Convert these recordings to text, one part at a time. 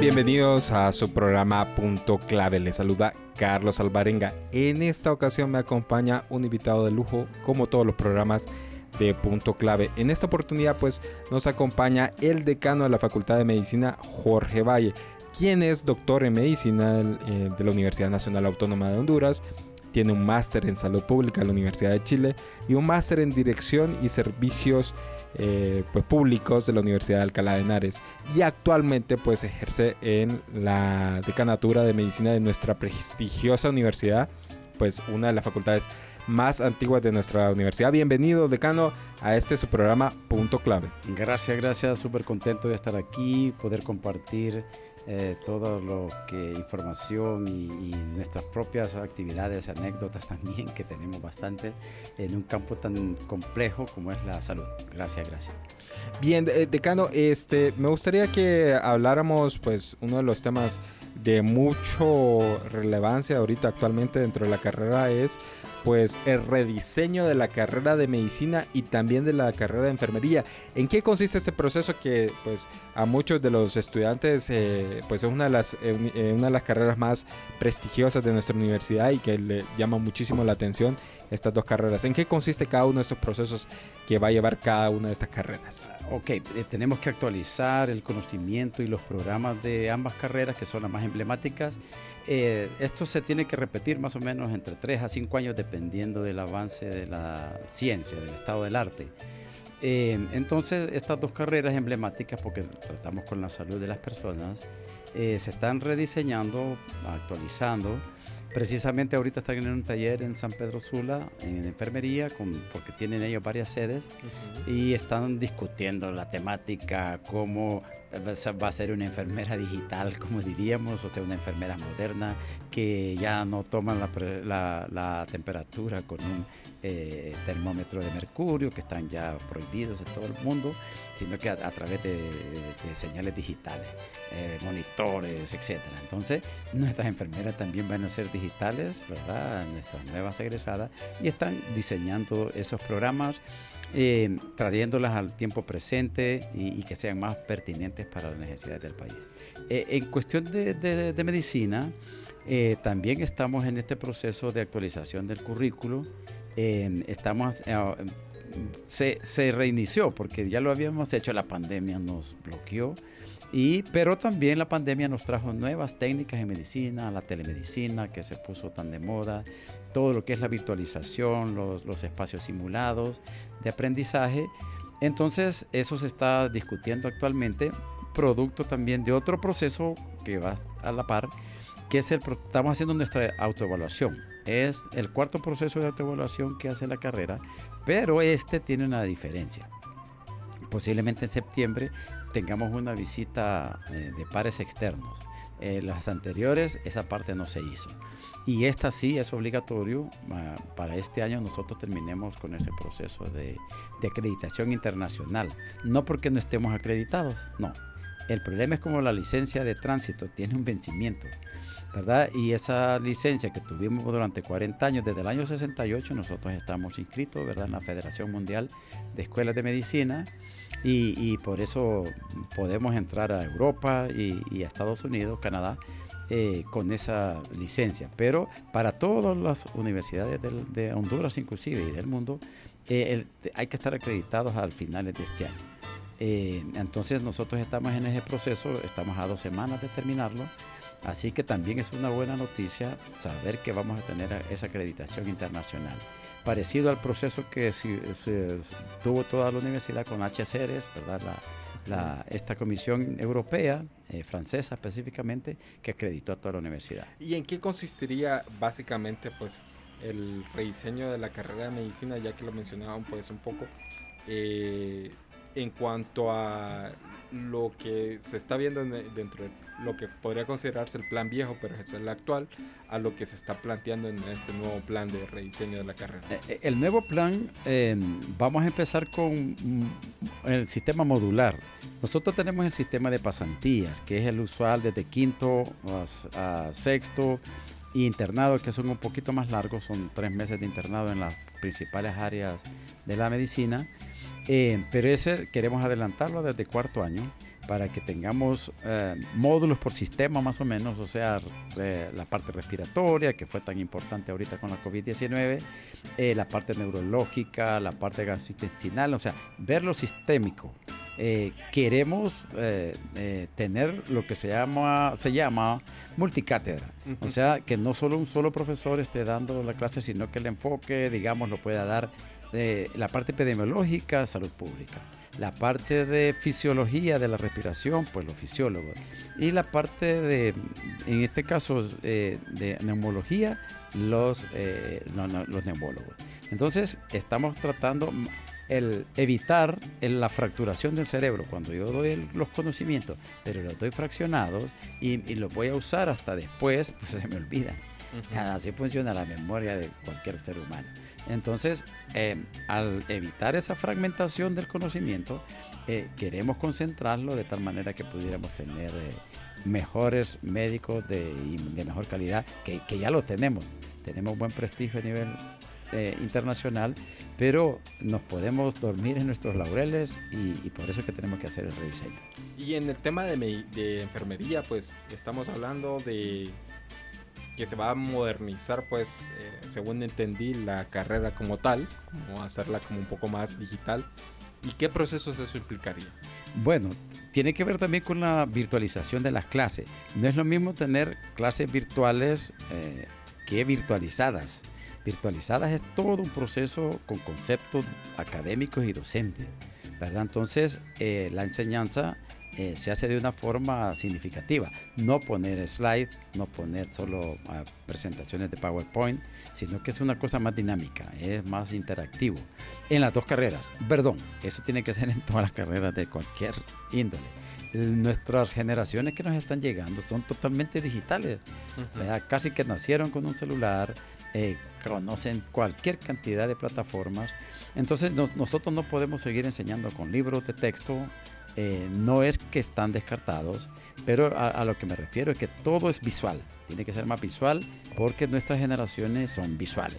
Bienvenidos a su programa Punto Clave. Les saluda Carlos Alvarenga. En esta ocasión me acompaña un invitado de lujo, como todos los programas de Punto Clave. En esta oportunidad, pues, nos acompaña el decano de la Facultad de Medicina, Jorge Valle, quien es doctor en medicina eh, de la Universidad Nacional Autónoma de Honduras. Tiene un máster en salud pública en la Universidad de Chile y un máster en dirección y servicios eh, pues, públicos de la Universidad de Alcalá de Henares. Y actualmente pues ejerce en la decanatura de medicina de nuestra prestigiosa universidad, pues una de las facultades más antiguas de nuestra universidad. Bienvenido, decano, a este su programa Punto Clave. Gracias, gracias, súper contento de estar aquí, poder compartir eh, todo lo que información y, nuestras propias actividades, anécdotas también, que tenemos bastante en un campo tan complejo como es la salud. Gracias, gracias. Bien, eh, decano, este, me gustaría que habláramos, pues, uno de los temas de mucho relevancia ahorita actualmente dentro de la carrera es pues el rediseño de la carrera de medicina y también de la carrera de enfermería. ¿En qué consiste este proceso que pues a muchos de los estudiantes eh, pues es una de las eh, eh, una de las carreras más prestigiosas de nuestra universidad y que le llama muchísimo la atención estas dos carreras? ¿En qué consiste cada uno de estos procesos que va a llevar cada una de estas carreras? Ok, tenemos que actualizar el conocimiento y los programas de ambas carreras que son las más emblemáticas eh, esto se tiene que repetir más o menos entre 3 a 5 años dependiendo del avance de la ciencia, del estado del arte. Eh, entonces, estas dos carreras emblemáticas, porque tratamos con la salud de las personas, eh, se están rediseñando, actualizando. Precisamente ahorita están en un taller en San Pedro Sula, en enfermería, porque tienen ellos varias sedes, y están discutiendo la temática, cómo va a ser una enfermera digital, como diríamos, o sea, una enfermera moderna que ya no toman la, temperatura con un eh, termómetro de mercurio, que están ya prohibidos en todo el mundo, sino que a, través de, señales digitales, eh, monitores, etc. Entonces, nuestras enfermeras también van a ser digitales, ¿verdad? Nuestras nuevas egresadas, y están diseñando esos programas eh, trayéndolas al tiempo presente y, que sean más pertinentes para las necesidades del país. En cuestión de, medicina, también estamos en este proceso de actualización del currículo. Estamos, se, se, reinició porque ya lo habíamos hecho, la pandemia nos bloqueó. Y, pero también la pandemia nos trajo nuevas técnicas en medicina, la telemedicina que se puso tan de moda, todo lo que es la virtualización, los, los espacios simulados de aprendizaje. Entonces eso se está discutiendo actualmente, producto también de otro proceso que va a la par, que es el, estamos haciendo nuestra autoevaluación. Es el cuarto proceso de autoevaluación que hace la carrera, pero este tiene una diferencia. Posiblemente en septiembre tengamos una visita eh, de pares externos. Eh, las anteriores esa parte no se hizo. Y esta sí es obligatorio. Ah, para este año nosotros terminemos con ese proceso de, de, acreditación internacional. No porque no estemos acreditados, no. El problema es como la licencia de tránsito tiene un vencimiento. ¿Verdad? Y esa licencia que tuvimos durante 40 años, desde el año 68 nosotros estamos inscritos, ¿verdad? En la Federación Mundial de Escuelas de Medicina y, por eso podemos entrar a Europa y, a Estados Unidos, Canadá, eh, con esa licencia. Pero para todas las universidades de Honduras inclusive y del mundo, eh, hay que estar acreditados al finales de este año. Eh, entonces nosotros estamos en ese proceso, estamos a dos semanas de terminarlo Así que también es una buena noticia saber que vamos a tener esa acreditación internacional. Parecido al proceso que tuvo toda la universidad con HCRs, ¿verdad? esta comisión europea, eh, francesa específicamente, que acreditó a toda la universidad. ¿Y en qué consistiría básicamente pues, el rediseño de la carrera de medicina, ya que lo mencionaban pues, un poco? Eh, en cuanto a lo que se está viendo dentro de lo que podría considerarse el plan viejo, pero es el actual, a lo que se está planteando en este nuevo plan de rediseño de la carrera? Eh, eh, el nuevo plan, em, vamos a empezar con el sistema modular. Nosotros tenemos el sistema de pasantías, que es el usual desde quinto a, sexto, y internados que son un poquito más largos, son tres meses de internado en las principales áreas de la medicina. Eh, pero ese queremos adelantarlo desde cuarto año para que tengamos eh, módulos por sistema más o menos, o sea, la parte respiratoria, que fue tan importante ahorita con la COVID-19, eh, la parte neurológica, la parte gastrointestinal, o sea, ver lo sistémico. queremos tener lo que se llama, se llama multicátedra, o sea, que no solo un solo profesor esté dando la clase, sino que el enfoque, digamos, lo pueda dar la parte epidemiológica, salud pública. La parte de fisiología de la respiración, pues los fisiólogos. Y la parte de, en este caso, eh, de neumología, los, eh, los neumólogos. Entonces, estamos tratando el evitar la fracturación del cerebro cuando yo doy los conocimientos, pero los doy fraccionados y, los voy a usar hasta después, pues se me olvidan. Así funciona la memoria de cualquier ser humano. Entonces, eh, al evitar esa fragmentación del conocimiento, eh, queremos concentrarlo de tal manera que pudiéramos tener eh, mejores médicos de, de mejor calidad, que, que, ya lo tenemos. Tenemos buen prestigio a nivel internacional, pero nos podemos dormir en nuestros laureles y, por eso es que tenemos que hacer el rediseño. Y en el tema de, de enfermería, pues estamos hablando de que se va a modernizar, pues, eh, según entendí, la carrera como tal, como hacerla como un poco más digital. ¿Y qué procesos eso implicaría? Bueno, tiene que ver también con la virtualización de las clases. No es lo mismo tener clases virtuales eh, que virtualizadas. Virtualizadas es todo un proceso con conceptos académicos y docentes, ¿verdad? Entonces, eh, la enseñanza eh, se hace de una forma significativa. No poner slide, no poner solo ah, presentaciones de PowerPoint, sino que es una cosa más dinámica, es más interactivo. En las dos carreras, perdón, eso tiene que ser en todas las carreras de cualquier índole. Nuestras generaciones que nos están llegando son totalmente digitales, casi que nacieron con un celular, eh, conocen cualquier cantidad de plataformas. Entonces nosotros no podemos seguir enseñando con libros de texto, eh, no es que están descartados, pero a, lo que me refiero es que todo es visual. Tiene que ser más visual porque nuestras generaciones son visuales.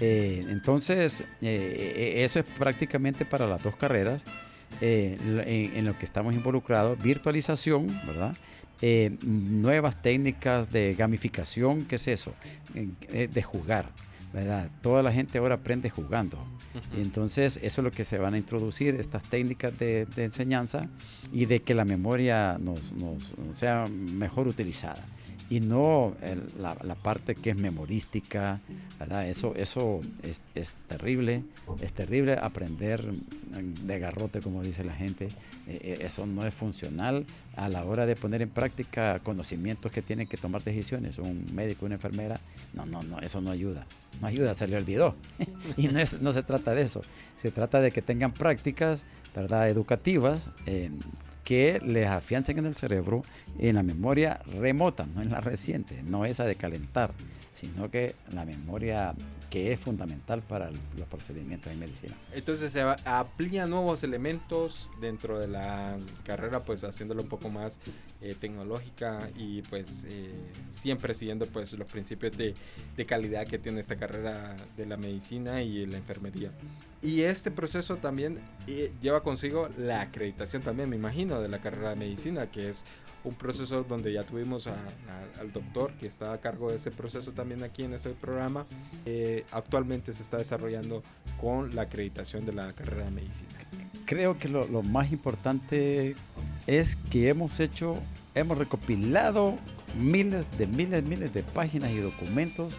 Eh, entonces, eh, eso es prácticamente para las dos carreras en, lo que estamos involucrados. Virtualización, ¿verdad? nuevas técnicas de gamificación, ¿qué es eso? de jugar. ¿Verdad? Toda la gente ahora aprende jugando. y entonces eso es lo que se van a introducir, estas técnicas de, enseñanza y de que la memoria nos, sea mejor utilizada y no la, parte que es memorística, ¿verdad? Eso, eso es, terrible, es terrible aprender de garrote, como dice la gente. Eh, eh, eso no es funcional a la hora de poner en práctica conocimientos que tienen que tomar decisiones. Un médico, una enfermera, no, no, no, eso no ayuda. No ayuda, se le olvidó. y no, no se trata de eso. Se trata de que tengan prácticas, ¿verdad? Educativas que les afiancen en el cerebro en la memoria remota, no en la reciente, no esa de calentar, sino que la memoria que es fundamental para los procedimientos de medicina. Entonces se aplican nuevos elementos dentro de la carrera, pues haciéndolo un poco más eh, tecnológica y pues eh, siempre siguiendo pues los principios de, de, calidad que tiene esta carrera de la medicina y la enfermería. Y este proceso también eh, lleva consigo la acreditación también, me imagino, de la carrera de medicina, que es un proceso donde ya tuvimos al doctor que está a cargo de ese proceso también aquí en este programa. Actualmente se está desarrollando con la acreditación de la carrera de medicina. Creo que lo, más importante es que hemos hecho, hemos recopilado miles de miles, miles de páginas y documentos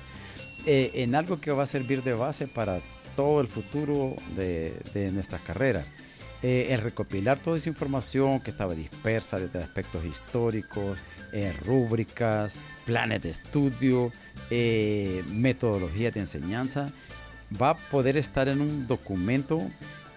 eh, en algo que va a servir de base para todo el futuro de, de nuestras carreras. Eh, el recopilar toda esa información que estaba dispersa desde aspectos históricos, eh, rúbricas, planes de estudio, eh, metodologías de enseñanza, va a poder estar en un documento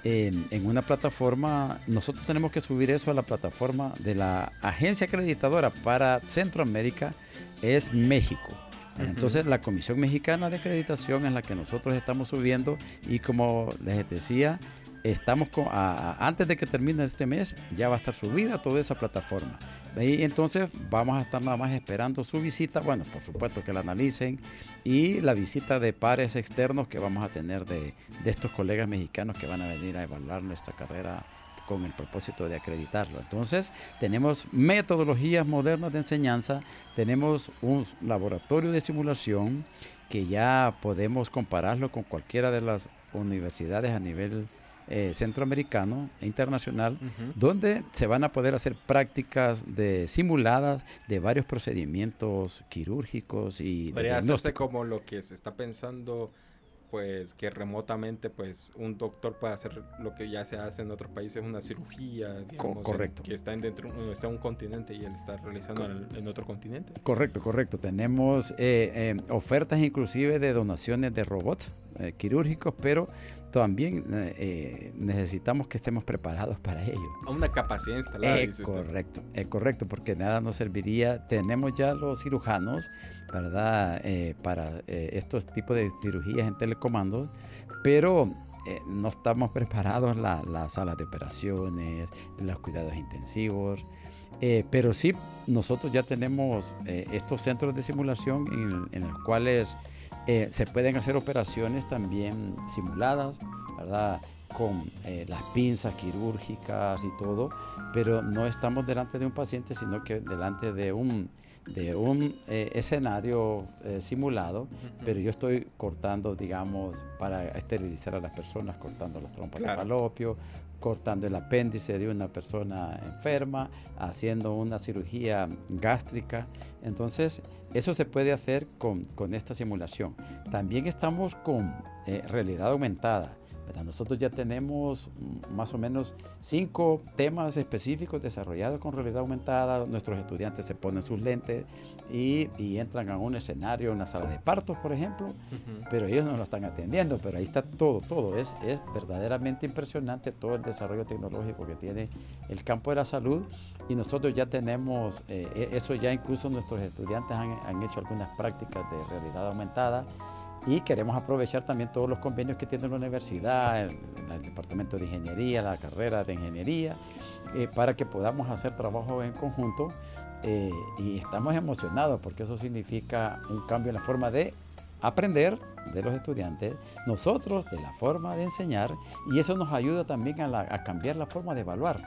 en, en, una plataforma, nosotros tenemos que subir eso a la plataforma de la agencia acreditadora para Centroamérica, es México. Entonces la Comisión Mexicana de Acreditación es la que nosotros estamos subiendo y como les decía, estamos con, antes de que termine este mes ya va a estar subida toda esa plataforma. Y entonces vamos a estar nada más esperando su visita, bueno, por supuesto que la analicen y la visita de pares externos que vamos a tener de, de estos colegas mexicanos que van a venir a evaluar nuestra carrera con el propósito de acreditarlo. Entonces, tenemos metodologías modernas de enseñanza, tenemos un laboratorio de simulación que ya podemos compararlo con cualquiera de las universidades a nivel eh, centroamericano e internacional, donde se van a poder hacer prácticas de simuladas de varios procedimientos quirúrgicos y Podría hacerse como lo que se está pensando pues que remotamente pues un doctor puede hacer lo que ya se hace en otros países una cirugía correcto. que está en dentro está en un continente y él está realizando en, otro continente. Correcto correcto. Tenemos eh, eh, ofertas inclusive de donaciones de robots eh, quirúrgicos pero también eh, necesitamos que estemos preparados para ello. Una capacidad instalada. Es correcto, es correcto, porque nada nos serviría. Tenemos ya los cirujanos, ¿verdad? Eh, para eh, estos tipos de cirugías en telecomando, pero no estamos preparados las la salas de operaciones, los cuidados intensivos. pero sí, nosotros ya tenemos estos centros de simulación en, en los cuales eh, se pueden hacer operaciones también simuladas, ¿verdad? Con eh, las pinzas quirúrgicas y todo, pero no estamos delante de un paciente, sino que delante de un, de un eh, escenario simulado, pero yo estoy cortando, digamos, para esterilizar a las personas, cortando las trompas de falopio, cortando el apéndice de una persona enferma, haciendo una cirugía gástrica. Entonces, eso se puede hacer con, esta simulación. También estamos con eh, realidad aumentada. Nosotros ya tenemos más o menos cinco temas específicos desarrollados con realidad aumentada. Nuestros estudiantes se ponen sus lentes y, entran a un escenario, una sala de partos, por ejemplo, pero ellos no lo están atendiendo, pero ahí está todo, todo. Es, es verdaderamente impresionante todo el desarrollo tecnológico que tiene el campo de la salud y nosotros ya tenemos, eh, e, eso ya incluso nuestros estudiantes han, han hecho algunas prácticas de realidad aumentada y queremos aprovechar también todos los convenios que tiene la universidad, el, departamento de ingeniería, la carrera de ingeniería, eh, para que podamos hacer trabajo en conjunto. Eh, y estamos emocionados porque eso significa un cambio en la forma de aprender de los estudiantes, nosotros de la forma de enseñar, y eso nos ayuda también a, a cambiar la forma de evaluar.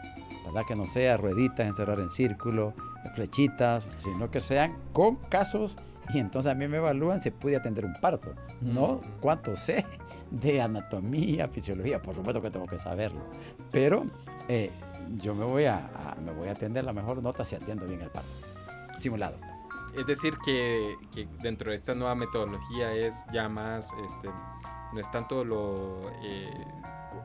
¿verdad? Que no sea rueditas, encerrar en círculo, flechitas, sino que sean con casos y entonces a mí me evalúan si pude atender un parto, no cuánto sé de anatomía, fisiología, por supuesto que tengo que saberlo, pero eh, yo me voy a, me voy a atender la mejor nota si atiendo bien el parto, simulado. Es decir, que, que dentro de esta nueva metodología es ya más, este, no es tanto lo eh,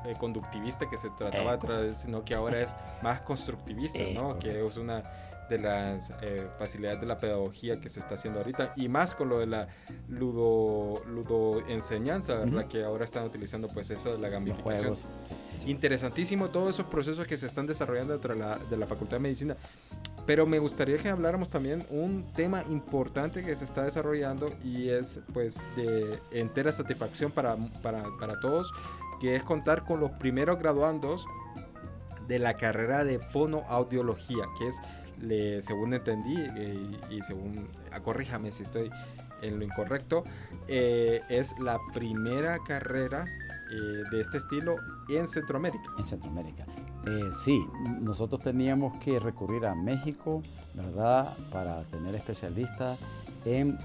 eh, conductivista que se trataba de traer, sino que ahora es más constructivista, ¿no? Que es una de las eh, facilidades de la pedagogía que se está haciendo ahorita y más con lo de la ludo, ludo enseñanza, la que ahora están utilizando pues eso de la gamificación. Interesantísimo todos esos procesos que se están desarrollando dentro de la, de la Facultad de Medicina. Pero me gustaría que habláramos también un tema importante que se está desarrollando y es pues de entera satisfacción para, para, para todos, que es contar con los primeros graduandos de la carrera de fonoaudiología, que es según entendí eh, y según, ah, corríjame si estoy en lo incorrecto, eh, es la primera carrera eh, de este estilo en Centroamérica. En Centroamérica. sí, nosotros teníamos que recurrir a México, ¿verdad? Para tener especialistas en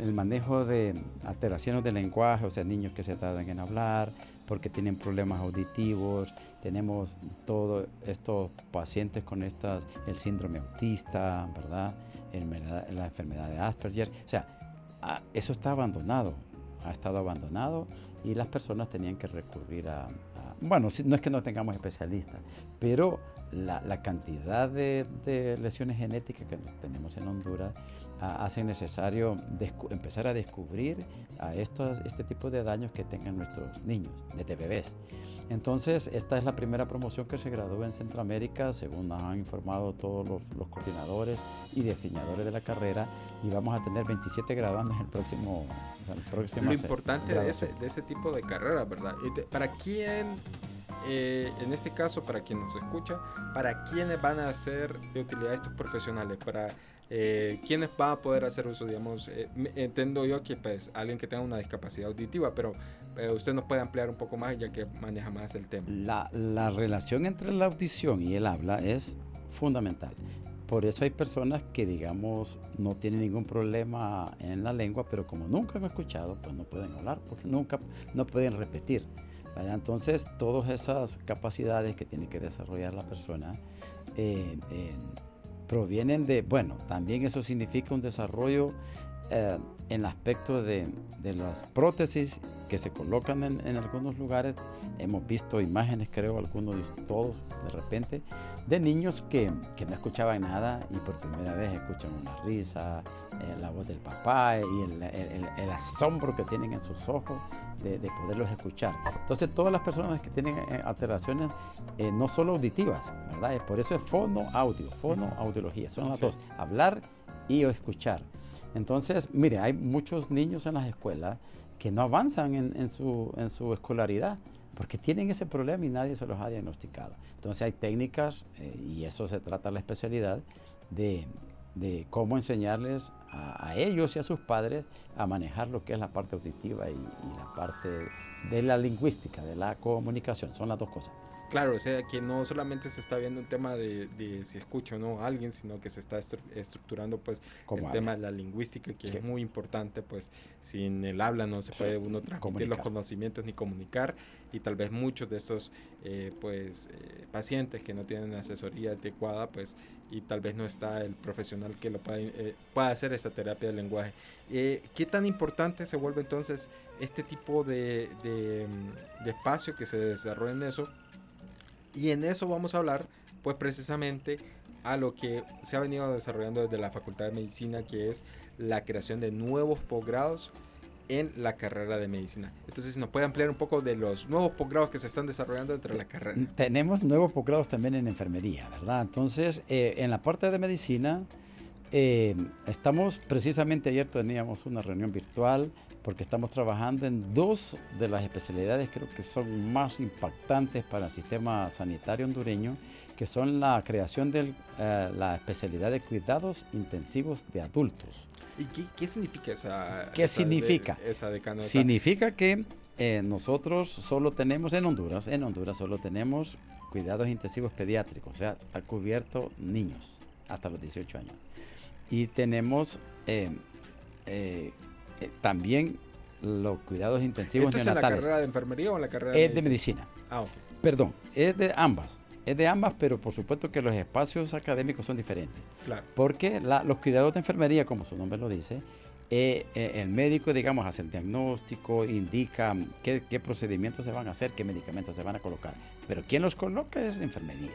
el manejo de alteraciones del lenguaje, o sea, niños que se tardan en hablar, porque tienen problemas auditivos, tenemos todos estos pacientes con estas, el síndrome autista, ¿verdad? la enfermedad de Asperger, o sea, eso está abandonado. ha estado abandonado y las personas tenían que recurrir a, bueno, no es que no tengamos especialistas, pero la, cantidad de, lesiones genéticas que tenemos en Honduras hace necesario empezar a descubrir a estos, este tipo de daños que tengan nuestros niños, desde bebés. Entonces, esta es la primera promoción que se gradúa en Centroamérica, según nos han informado todos los, coordinadores y diseñadores de la carrera, y vamos a tener 27 graduandos el próximo, el próximo Lo importante de ese, de ese, tipo de carrera, ¿verdad? ¿Para quién eh, en este caso, para quien nos escucha, ¿para quiénes van a ser de utilidad estos profesionales? ¿Para eh, quiénes van a poder hacer uso? Digamos, eh, entiendo yo que pues, alguien que tenga una discapacidad auditiva, pero usted nos puede ampliar un poco más ya que maneja más el tema. La, la relación entre la audición y el habla es fundamental. Por eso hay personas que, digamos, no tienen ningún problema en la lengua, pero como nunca han escuchado, pues no pueden hablar, porque nunca, no pueden repetir. Entonces, todas esas capacidades que tiene que desarrollar la persona eh, eh, provienen de, bueno, también eso significa un desarrollo eh, en el aspecto de, las prótesis que se colocan en, algunos lugares. Hemos visto imágenes, creo, algunos, todos de repente, de niños que, que no escuchaban nada y por primera vez escuchan una risa, eh, la voz del papá y el, el, asombro que tienen en sus ojos de, de, poderlos escuchar. Entonces, todas las personas que tienen eh, alteraciones, no solo auditivas, ¿verdad? Por eso es fono audio, fono audiología, son las dos, hablar y escuchar. Entonces, mire, hay muchos niños en las escuelas que no avanzan en, su, en su escolaridad porque tienen ese problema y nadie se los ha diagnosticado. Entonces hay técnicas, eh, y eso se trata la especialidad, de, de cómo enseñarles a, ellos y a sus padres a manejar lo que es la parte auditiva y, y la parte de la lingüística, de la comunicación. Son las dos cosas. Claro, o sea, que no solamente se está viendo un tema de, si escucho o no a alguien, sino que se está estructurando pues el tema de la lingüística, que es muy importante, pues sin el habla no se puede uno transmitir los conocimientos ni comunicar, y tal vez muchos de estos eh, pues eh, pacientes que no tienen asesoría adecuada, pues y tal vez no está el profesional que lo pueda, eh, pueda hacer esa terapia del lenguaje. ¿Qué tan importante se vuelve entonces este tipo de, de, de espacio que se desarrolla en eso? Y en eso vamos a hablar, pues precisamente a lo que se ha venido desarrollando desde la Facultad de Medicina, que es la creación de nuevos posgrados en la carrera de medicina. Entonces, ¿nos puede ampliar un poco de los nuevos posgrados que se están desarrollando dentro de la carrera? Tenemos nuevos posgrados también en enfermería, ¿verdad? Entonces, eh, en la parte de medicina, eh, estamos, precisamente ayer teníamos una reunión virtual porque estamos trabajando en dos de las especialidades creo que son más impactantes para el sistema sanitario hondureño, que son la creación de eh, la especialidad de cuidados intensivos de adultos. ¿Y qué, significa esa? ¿Qué significa? significa que eh, nosotros solo tenemos en Honduras, en Honduras solo tenemos cuidados intensivos pediátricos, o sea, está cubierto niños hasta los 18 años. Y tenemos eh, eh, también los cuidados intensivos ¿Esto es en la carrera de enfermería o en la carrera de Es de medicina. Ah, ok. Perdón, es de ambas. Es de ambas, pero por supuesto que los espacios académicos son diferentes. Claro. Porque los cuidados de enfermería, como su nombre lo dice, eh, eh, el médico, digamos, hace el diagnóstico, indica qué, qué, procedimientos se van a hacer, qué medicamentos se van a colocar. Pero quien los coloca es enfermería.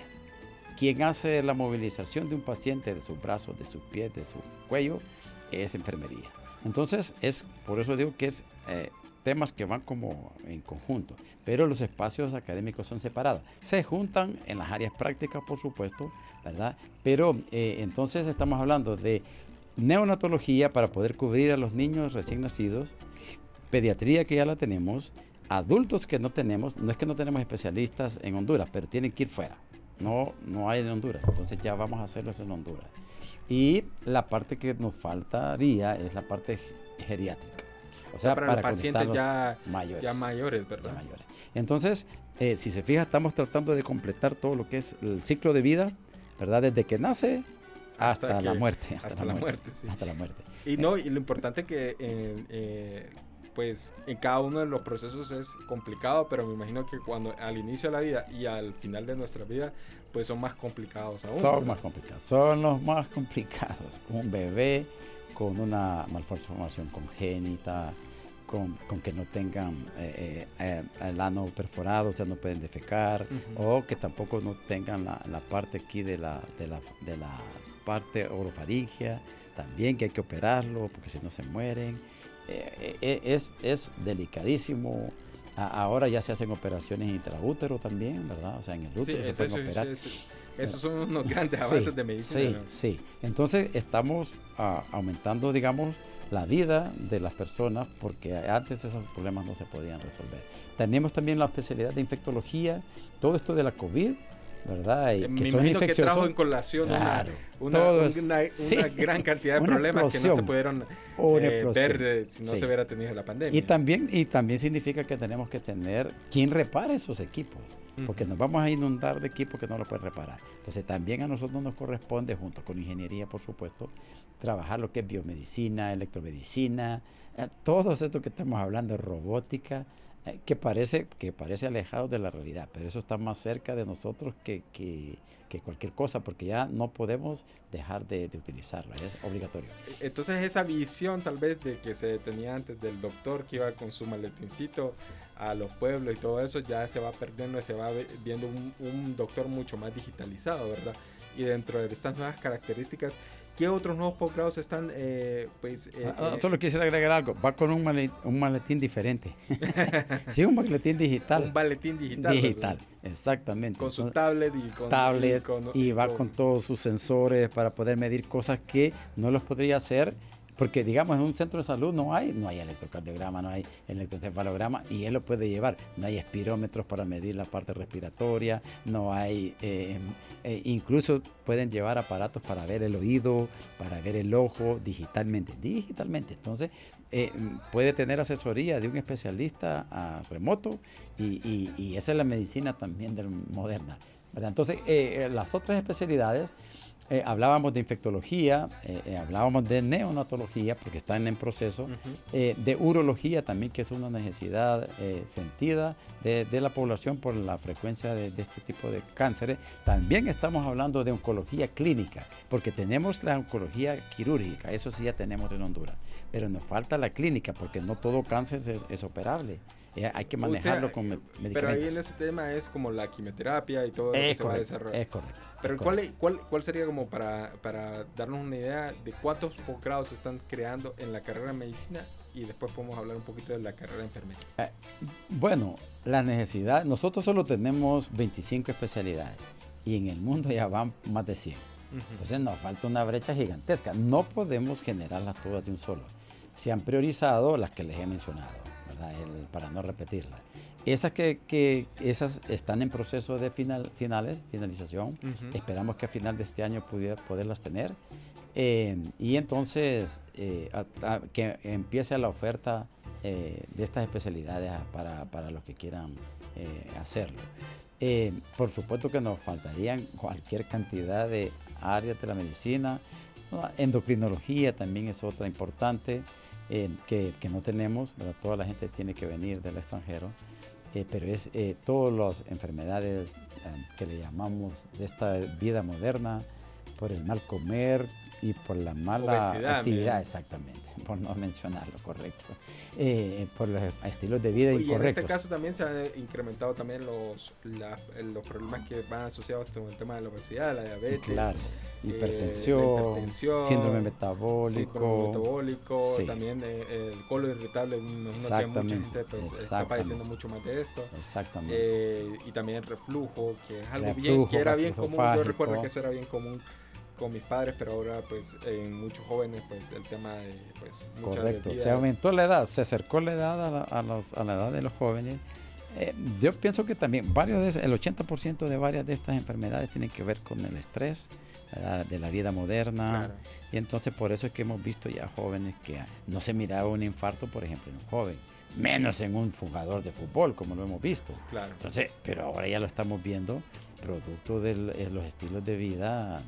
Quien hace la movilización de un paciente de sus brazos, de sus pies, de su cuello, es enfermería. Entonces, es por eso digo que es eh, temas que van como en conjunto, pero los espacios académicos son separados. Se juntan en las áreas prácticas, por supuesto, ¿verdad? Pero eh, entonces estamos hablando de neonatología para poder cubrir a los niños recién nacidos, pediatría que ya la tenemos, adultos que no tenemos, no es que no tenemos especialistas en Honduras, pero tienen que ir fuera. No, no hay en Honduras, entonces ya vamos a hacerlos en Honduras. Y la parte que nos faltaría es la parte geriátrica. O sea, para, pacientes ya mayores, ya mayores, ¿verdad? Entonces, eh, si se fija, estamos tratando de completar todo lo que es el ciclo de vida, ¿verdad? Desde que nace hasta, la muerte. Hasta, la, muerte, sí. Hasta la muerte. Y no, y lo importante que eh, pues en cada uno de los procesos es complicado, pero me imagino que cuando al inicio de la vida y al final de nuestra vida, pues son más complicados aún. Son más complicados, son los más complicados. Un bebé con una malformación congénita, con, que no tengan eh, eh, el ano perforado, o sea, no pueden defecar, o que tampoco no tengan la, parte aquí de la, de la, de la parte orofaringia, también que hay que operarlo porque si no se mueren. Es, es delicadísimo. ahora ya se hacen operaciones intraútero también, ¿verdad? O sea, en el útero se pueden operar. esos son unos grandes avances de medicina. Sí, sí. Entonces estamos ah, aumentando, digamos, la vida de las personas porque antes esos problemas no se podían resolver. Tenemos también la especialidad de infectología, todo esto de la COVID, ¿verdad? Y que son que trajo en colación una, gran cantidad de problemas que no se pudieron eh, ver eh, si no se hubiera tenido la pandemia. Y también, y también significa que tenemos que tener quien repare esos equipos porque nos vamos a inundar de equipos que no lo pueden reparar. Entonces también a nosotros nos corresponde, junto con ingeniería, por supuesto, trabajar lo que es biomedicina, electromedicina, eh, todo esto que estamos hablando, robótica, que, parece, que parece alejado de la realidad, pero eso está más cerca de nosotros que, que, cualquier cosa, porque ya no podemos dejar de, de, es obligatorio. Entonces esa visión tal vez de que se tenía antes del doctor que iba con su maletincito a los pueblos y todo eso, ya se va perdiendo se va viendo un, un doctor mucho más digitalizado, ¿verdad? Y dentro de estas nuevas características, ¿Qué otros nuevos posgrados están? Eh, pues, eh, ah, eh, solo quisiera agregar algo. Va con un maletín, un maletín diferente. sí, un maletín digital. Un maletín digital. Digital, exactamente. Con su tablet y con... Tablet y, va con todos sus sensores para poder medir cosas que no los podría hacer porque, digamos, en un centro de salud no hay, no hay electrocardiograma, no hay electroencefalograma y él lo puede llevar. No hay espirómetros para medir la parte respiratoria, no hay, eh, eh, incluso pueden llevar aparatos para ver el oído, para ver el ojo digitalmente, digitalmente. Entonces, eh, puede tener asesoría de un especialista a remoto y, esa es la medicina también del moderna. Entonces, las otras especialidades eh, hablábamos de infectología, eh, eh, hablábamos de neonatología, porque están en proceso, de urología también, que es una necesidad sentida de, la población por la frecuencia de, este tipo de cánceres. También estamos hablando de oncología clínica, porque tenemos la oncología quirúrgica, eso sí ya tenemos en Honduras, pero nos falta la clínica, porque no todo cáncer es operable. Eh, hay que manejarlo con medicamentos. Pero ahí en ese tema es como la quimioterapia y todo lo que se va a desarrollar. Es correcto. Pero ¿cuál, cuál, cuál, sería como para, para darnos una idea de cuántos posgrados se están creando en la carrera de medicina y después podemos hablar un poquito de la carrera de enfermería? Eh, bueno, la necesidad, nosotros solo tenemos 25 especialidades y en el mundo ya van más de 100. Entonces nos falta una brecha gigantesca. No podemos generarlas todas de un solo. Se han priorizado las que les he mencionado para no repetirla. Esas que, esas están en proceso de final, finales, finalización. Esperamos que a final de este año pudiera, poderlas tener. Eh, y entonces eh, que empiece la oferta eh, de estas especialidades para, para los que quieran hacerlo. por supuesto que nos faltarían cualquier cantidad de áreas de la medicina. Endocrinología también es otra importante. Eh, que, no tenemos, toda la gente tiene que venir del extranjero, eh, pero es eh, todas las enfermedades que le llamamos de esta vida moderna, por el mal comer y por la mala actividad, exactamente por no mencionarlo, correcto. Eh, por los estilos de vida incorrectos. Y en este caso también se han incrementado también los, los problemas que van asociados con el tema de la obesidad, la diabetes. Claro. Eh, hipertensión, síndrome metabólico, metabólico también eh, el colon irritable, mucha gente pues, está padeciendo mucho más de esto. Exactamente. y también reflujo, que es algo bien, que era bien común, yo recuerdo que eso era bien común con mis padres, pero ahora pues en muchos jóvenes pues el tema de pues Correcto, se aumentó la edad, se acercó la edad a la, a la edad de los jóvenes. Eh, yo pienso que también varios de, el 80% de varias de estas enfermedades tienen que ver con el estrés de la vida moderna y entonces por eso es que hemos visto ya jóvenes que no se miraba un infarto, por ejemplo, en un joven menos en un jugador de fútbol, como lo hemos visto. Claro. Entonces, pero ahora ya lo estamos viendo, producto de los estilos de vida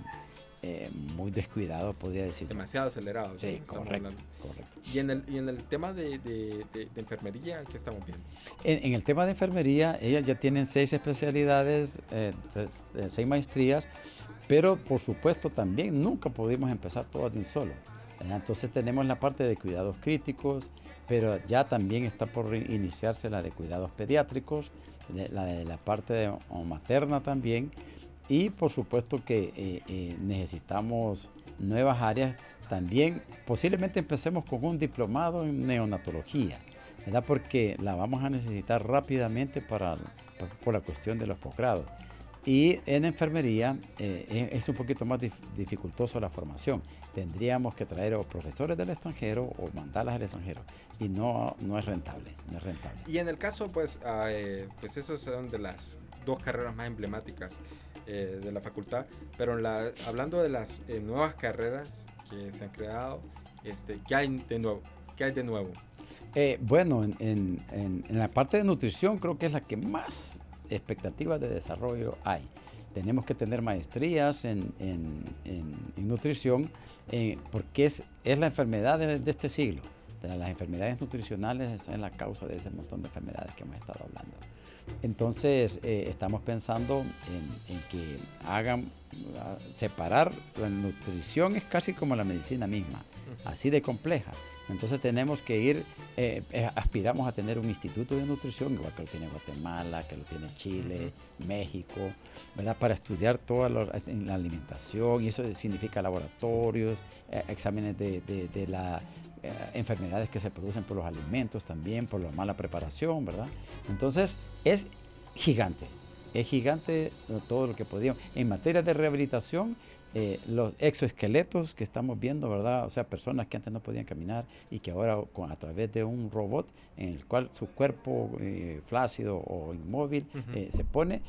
eh, muy descuidado, podría decir. Demasiado acelerado. Sí, correcto, Y en el, y en el tema de, de, enfermería, ¿qué estamos viendo? En, el tema de enfermería, ellas ya tienen seis especialidades, eh, seis maestrías, pero por supuesto también nunca pudimos empezar todas de un solo. Entonces tenemos la parte de cuidados críticos, pero ya también está por iniciarse la de cuidados pediátricos, la de la parte materna también, y por supuesto que eh, eh, necesitamos nuevas áreas. También posiblemente empecemos con un diplomado en neonatología, ¿verdad? porque la vamos a necesitar rápidamente para, por la cuestión de los posgrados. Y en enfermería eh, es un poquito más dificultoso la formación. Tendríamos que traer o profesores del extranjero o mandarlas al extranjero. Y no, no es rentable, no rentable. Y en el caso, pues, ah, eh, pues esos son de las dos carreras más emblemáticas eh, de la facultad. Pero hablando de las nuevas carreras que se han creado, este, ¿qué, hay de nuevo? ¿qué hay de nuevo? bueno, en, en, la parte de nutrición creo que es la que más expectativas de desarrollo hay. Tenemos que tener maestrías en, nutrición eh, porque es, es la enfermedad de, este siglo. las enfermedades nutricionales son la causa de ese montón de enfermedades que hemos estado hablando. Entonces, eh, estamos pensando en, en, que hagan separar la nutrición es casi como la medicina misma, así de compleja. Entonces tenemos que ir, eh, eh, aspiramos a tener un instituto de nutrición, igual que lo tiene Guatemala, que lo tiene Chile, México, ¿verdad? Para estudiar toda la, alimentación, y eso significa laboratorios, eh, exámenes de, de, las enfermedades que se producen por los alimentos también, por la mala preparación, ¿verdad? Entonces es gigante, es gigante todo lo que podíamos. En materia de rehabilitación, eh, los exoesqueletos que estamos viendo, ¿verdad? O sea, personas que antes no podían caminar y que ahora con, a través de un robot en el cual su cuerpo eh, flácido o inmóvil eh, se pone,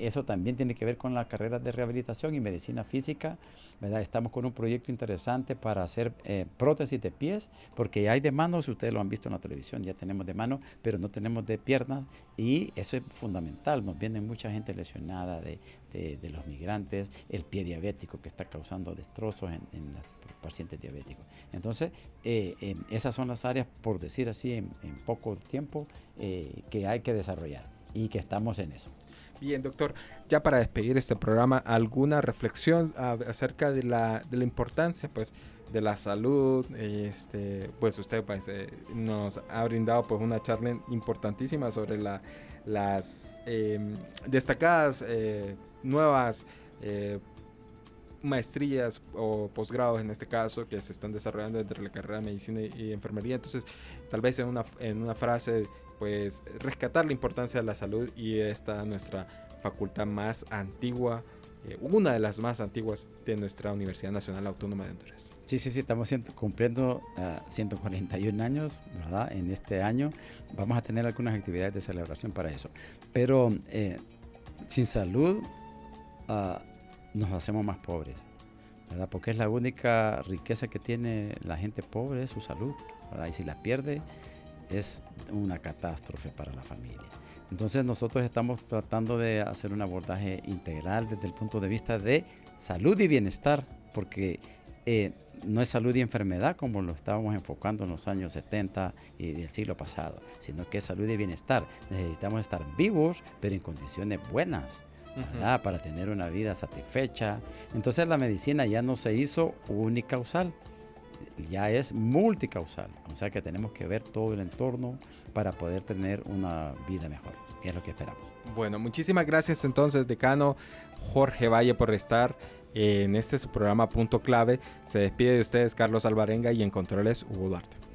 eso también tiene que ver con la carrera de rehabilitación y medicina física, ¿verdad? Estamos con un proyecto interesante para hacer prótesis de pies, porque hay de manos, ustedes lo han visto en la televisión, ya tenemos de mano, pero no tenemos de piernas y eso es fundamental, nos viene mucha gente lesionada de, los migrantes, el pie diabético, que está causando destrozos en, los pacientes diabéticos. Entonces, eh, esas son las áreas, por decir así, en, poco tiempo, eh, que hay que desarrollar y que estamos en eso. Bien, doctor, ya para despedir este programa, ¿alguna reflexión acerca de la, de la importancia pues, de la salud? Este, pues usted pues, eh, nos ha brindado pues, una charla importantísima sobre la, las em, destacadas nuevas maestrías o posgrados en este caso que se están desarrollando entre la carrera de medicina y enfermería. Entonces, tal vez en una, en una frase, pues rescatar la importancia de la salud y esta nuestra facultad más antigua, eh, una de las más antiguas de nuestra Universidad Nacional Autónoma de Honduras. Sí, sí, sí, estamos cumpliendo 141 ah, años, ¿verdad? En este año vamos a tener algunas actividades de celebración para eso. Pero eh, sin salud, uh, nos hacemos más pobres, ¿verdad? Porque es la única riqueza que tiene la gente pobre, su salud, ¿verdad? Y si la pierde, es una catástrofe para la familia. Entonces nosotros estamos tratando de hacer un abordaje integral desde el punto de vista de salud y bienestar, porque eh, no es salud y enfermedad como lo estábamos enfocando en los años 70 y del siglo pasado, sino que es salud y bienestar. Necesitamos estar vivos, pero en condiciones buenas para tener una vida satisfecha. Entonces la medicina ya no se hizo unicausal, ya es multicausal. O sea que tenemos que ver todo el entorno para poder tener una vida mejor. Es lo que esperamos. Bueno, muchísimas gracias entonces, decano Jorge Valle, por estar en este programa Punto Clave. Se despide de ustedes Carlos Alvarenga y en controles Hugo Duarte.